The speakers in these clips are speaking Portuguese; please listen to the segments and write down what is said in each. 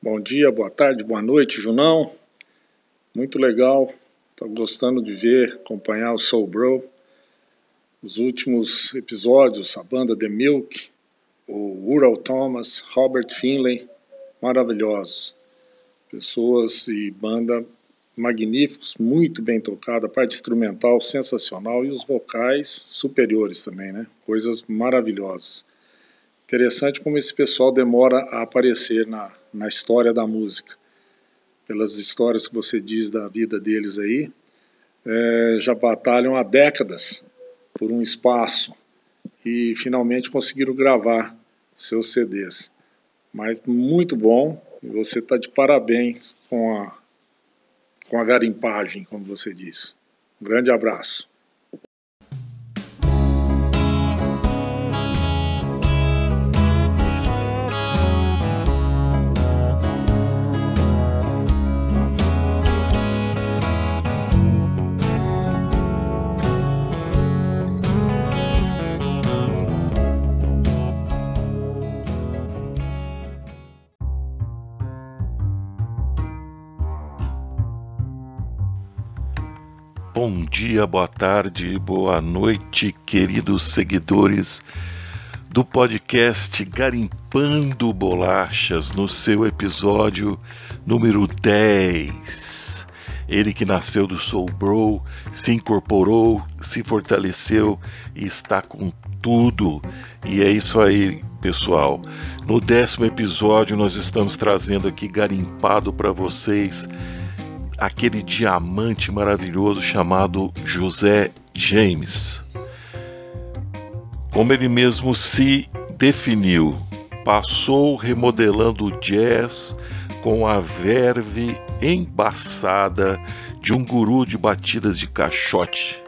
Bom dia, boa tarde, boa noite, Junão. Muito legal. Estou gostando de ver, acompanhar o Soul Bro. Os últimos episódios, a banda The Milk, o Ural Thomas, Robert Finlay, maravilhosos. Pessoas e banda magníficos, muito bem tocada, a parte instrumental sensacional e os vocais superiores também, né? Coisas maravilhosas. Interessante como esse pessoal demora a aparecer na, na história da música. Pelas histórias que você diz da vida deles aí, é, já batalham há décadas por um espaço e finalmente conseguiram gravar seus CDs. Mas muito bom, e você está de parabéns com a, com a garimpagem, como você diz. Um grande abraço. Bom dia, boa tarde, boa noite, queridos seguidores do podcast Garimpando Bolachas, no seu episódio número 10. Ele que nasceu do Soul Bro, se incorporou, se fortaleceu e está com tudo. E é isso aí, pessoal. No décimo episódio, nós estamos trazendo aqui garimpado para vocês aquele diamante maravilhoso chamado José James. Como ele mesmo se definiu, passou remodelando o jazz com a verve embaçada de um guru de batidas de caixote.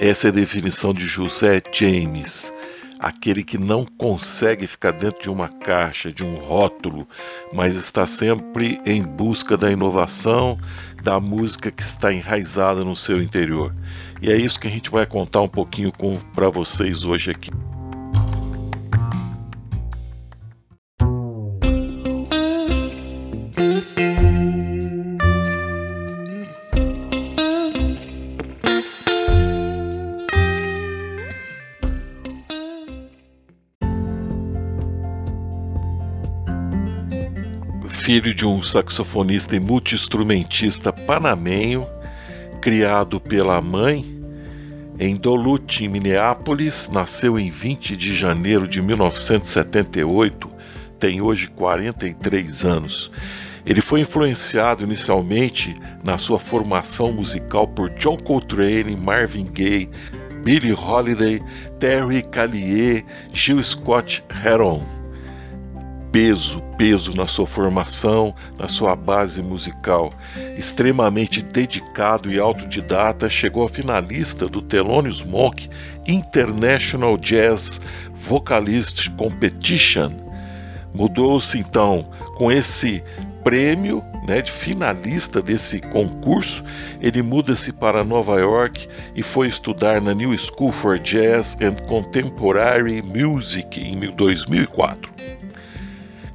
Essa é a definição de José James aquele que não consegue ficar dentro de uma caixa, de um rótulo, mas está sempre em busca da inovação, da música que está enraizada no seu interior. E é isso que a gente vai contar um pouquinho para vocês hoje aqui. Filho de um saxofonista e multiinstrumentista panamenho, criado pela mãe em Duluth, em Minneapolis, nasceu em 20 de janeiro de 1978, tem hoje 43 anos. Ele foi influenciado inicialmente na sua formação musical por John Coltrane, Marvin Gaye, Billie Holiday, Terry Callier, Gil Scott Heron peso, peso na sua formação, na sua base musical. Extremamente dedicado e autodidata, chegou a finalista do Thelonious Monk International Jazz Vocalist Competition. Mudou-se então com esse prêmio né, de finalista desse concurso, ele muda-se para Nova York e foi estudar na New School for Jazz and Contemporary Music em 2004.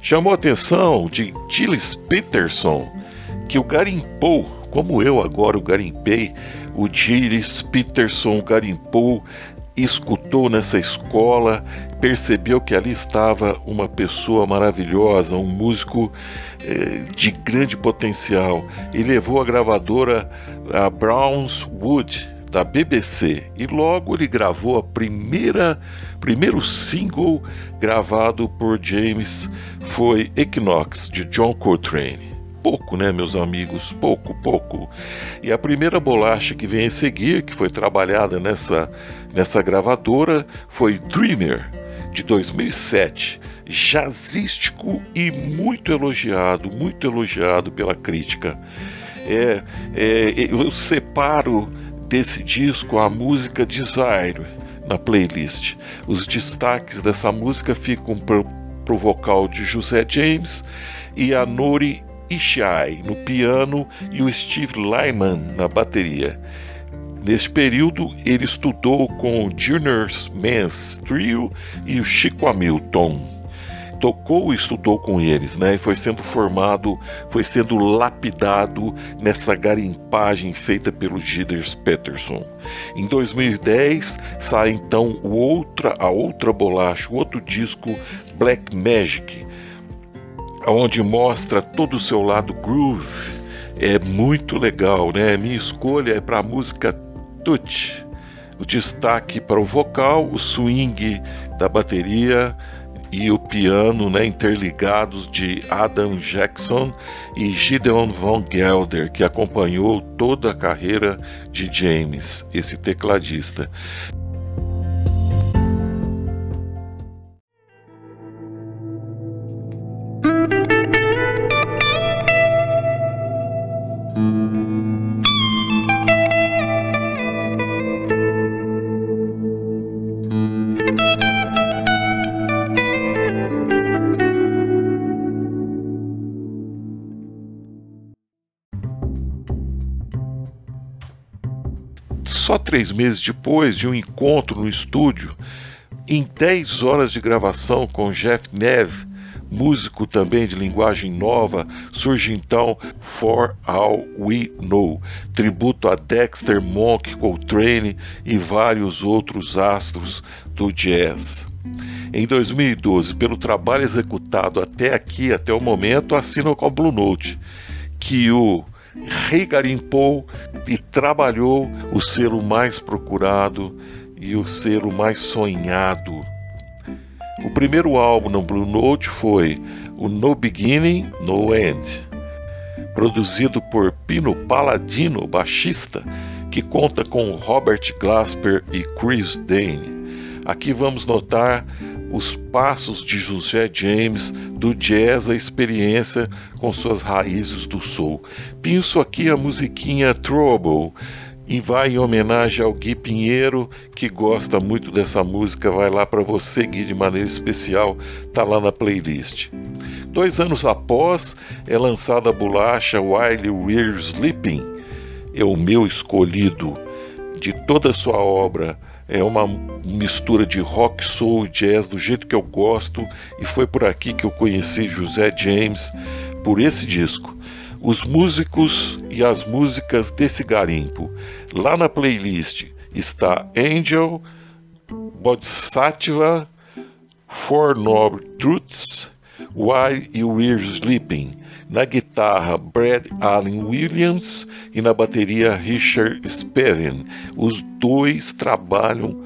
Chamou a atenção de Gilles Peterson, que o garimpou, como eu agora o garimpei, o Gilles Peterson garimpou, escutou nessa escola, percebeu que ali estava uma pessoa maravilhosa, um músico eh, de grande potencial e levou a gravadora a Brownswood da BBC e logo ele gravou a primeira primeiro single gravado por James foi Equinox de John Coltrane. Pouco, né, meus amigos? Pouco, pouco. E a primeira bolacha que vem a seguir, que foi trabalhada nessa, nessa gravadora, foi Dreamer, de 2007. Jazzístico e muito elogiado, muito elogiado pela crítica. É, é, eu separo desse disco a música Desire na playlist. Os destaques dessa música ficam para o vocal de José James e a Nori Ishai no piano e o Steve Lyman na bateria. Neste período, ele estudou com o Junior Mans Trio e o Chico Hamilton. Tocou e estudou com eles, né? E foi sendo formado, foi sendo lapidado nessa garimpagem feita pelo Giders Peterson. Em 2010 sai então outra, a outra bolacha, o outro disco Black Magic, onde mostra todo o seu lado groove. É muito legal, né? Minha escolha é para a música Touch. O destaque para o vocal, o swing da bateria e o piano né, interligados de Adam Jackson e Gideon Von Gelder, que acompanhou toda a carreira de James, esse tecladista. Só três meses depois de um encontro no estúdio, em 10 horas de gravação com Jeff Neve, músico também de linguagem nova, surge então For All We Know, tributo a Dexter Monk Coltrane e vários outros astros do jazz. Em 2012, pelo trabalho executado até aqui, até o momento, assina com a Blue Note, que o regarimpou e trabalhou o selo mais procurado e o selo mais sonhado. O primeiro álbum no Blue Note foi o No Beginning, No End, produzido por Pino Palladino, baixista, que conta com Robert Glasper e Chris Dane. Aqui vamos notar os passos de José James do jazz à experiência com suas raízes do soul. Penso aqui a musiquinha Trouble e vai em homenagem ao Gui Pinheiro, que gosta muito dessa música. Vai lá para você, Gui, de maneira especial, tá lá na playlist. Dois anos após, é lançada a bolacha While We're Sleeping. É o meu escolhido de toda a sua obra é uma mistura de rock, soul e jazz do jeito que eu gosto e foi por aqui que eu conheci José James por esse disco. Os músicos e as músicas desse garimpo. Lá na playlist está Angel, Bodhisattva, Four Noble Truths, Why You Were Sleeping. Na guitarra, Brad Allen Williams e na bateria, Richard Speven. Os dois trabalham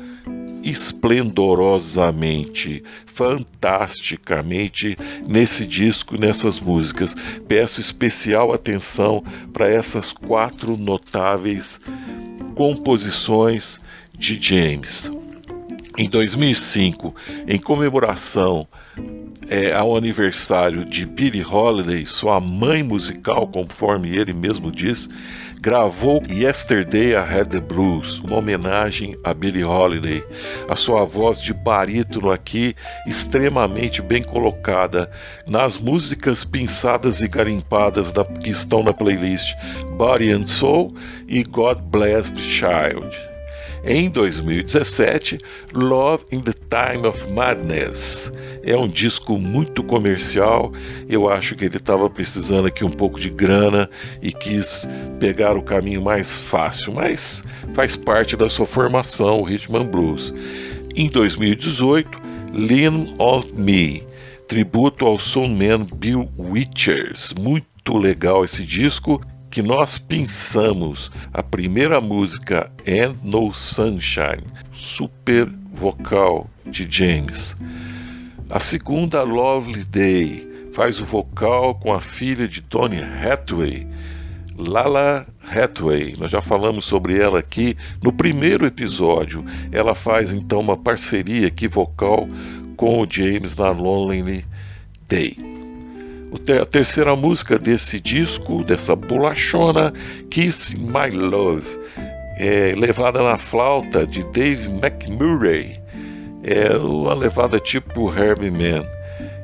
esplendorosamente, fantasticamente nesse disco, nessas músicas. Peço especial atenção para essas quatro notáveis composições de James. Em 2005, em comemoração é, ao aniversário de Billie Holiday, sua mãe musical, conforme ele mesmo diz, gravou Yesterday I Had the Blues, uma homenagem a Billie Holiday. A sua voz de barítono aqui, extremamente bem colocada nas músicas pinçadas e garimpadas da, que estão na playlist Body and Soul e God Bless the Child. Em 2017, Love in the Time of Madness. É um disco muito comercial. Eu acho que ele estava precisando aqui um pouco de grana e quis pegar o caminho mais fácil, mas faz parte da sua formação, o Rhythm and Blues. Em 2018, Lean on Me, tributo ao soulman Bill Withers. Muito legal esse disco que nós pensamos a primeira música And No Sunshine, super vocal de James. A segunda, Lovely Day, faz o vocal com a filha de Tony Hathaway, Lala Hathaway. Nós já falamos sobre ela aqui no primeiro episódio. Ela faz então uma parceria aqui vocal com o James na Lonely Day a terceira música desse disco, dessa bolachona, Kiss My Love, é levada na flauta de Dave McMurray, é uma levada tipo Herbie Man.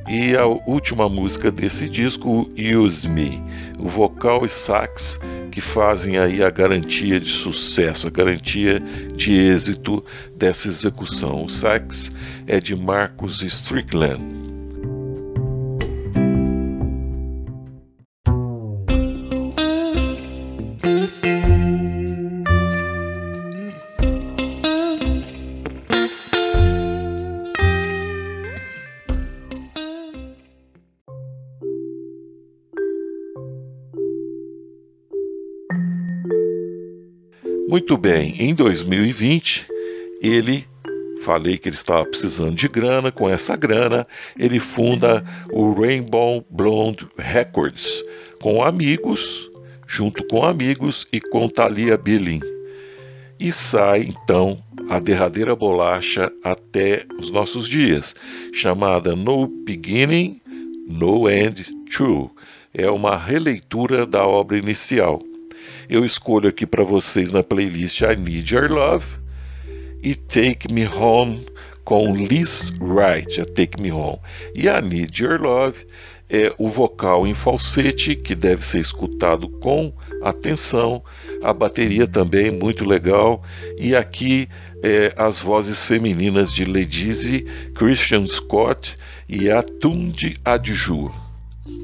E a última música desse disco, Use Me, o vocal e sax que fazem aí a garantia de sucesso, a garantia de êxito dessa execução. O sax é de Marcus Strickland. Muito bem, em 2020 ele falei que ele estava precisando de grana, com essa grana ele funda o Rainbow Blonde Records com amigos, junto com amigos e com Thalia Billing. E sai então a derradeira bolacha até os nossos dias, chamada No Beginning, No End True. É uma releitura da obra inicial. Eu escolho aqui para vocês na playlist I Need Your Love e Take Me Home com Liz Wright, a Take Me Home. E I Need Your Love é o vocal em falsete, que deve ser escutado com atenção, a bateria também muito legal, e aqui é, as vozes femininas de Ledize, Christian Scott e Atunde Adju.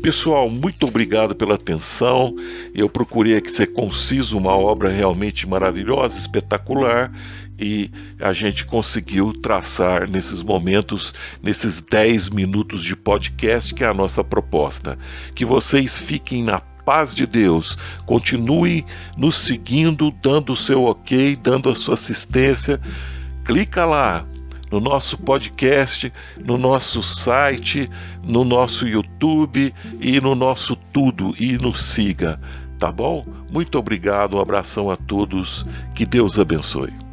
Pessoal, muito obrigado pela atenção. Eu procurei aqui ser conciso, uma obra realmente maravilhosa, espetacular, e a gente conseguiu traçar nesses momentos, nesses 10 minutos de podcast, que é a nossa proposta. Que vocês fiquem na paz de Deus, continue nos seguindo, dando o seu ok, dando a sua assistência. Clica lá no nosso podcast, no nosso site, no nosso YouTube e no nosso tudo e nos siga, tá bom? Muito obrigado, um abração a todos, que Deus abençoe.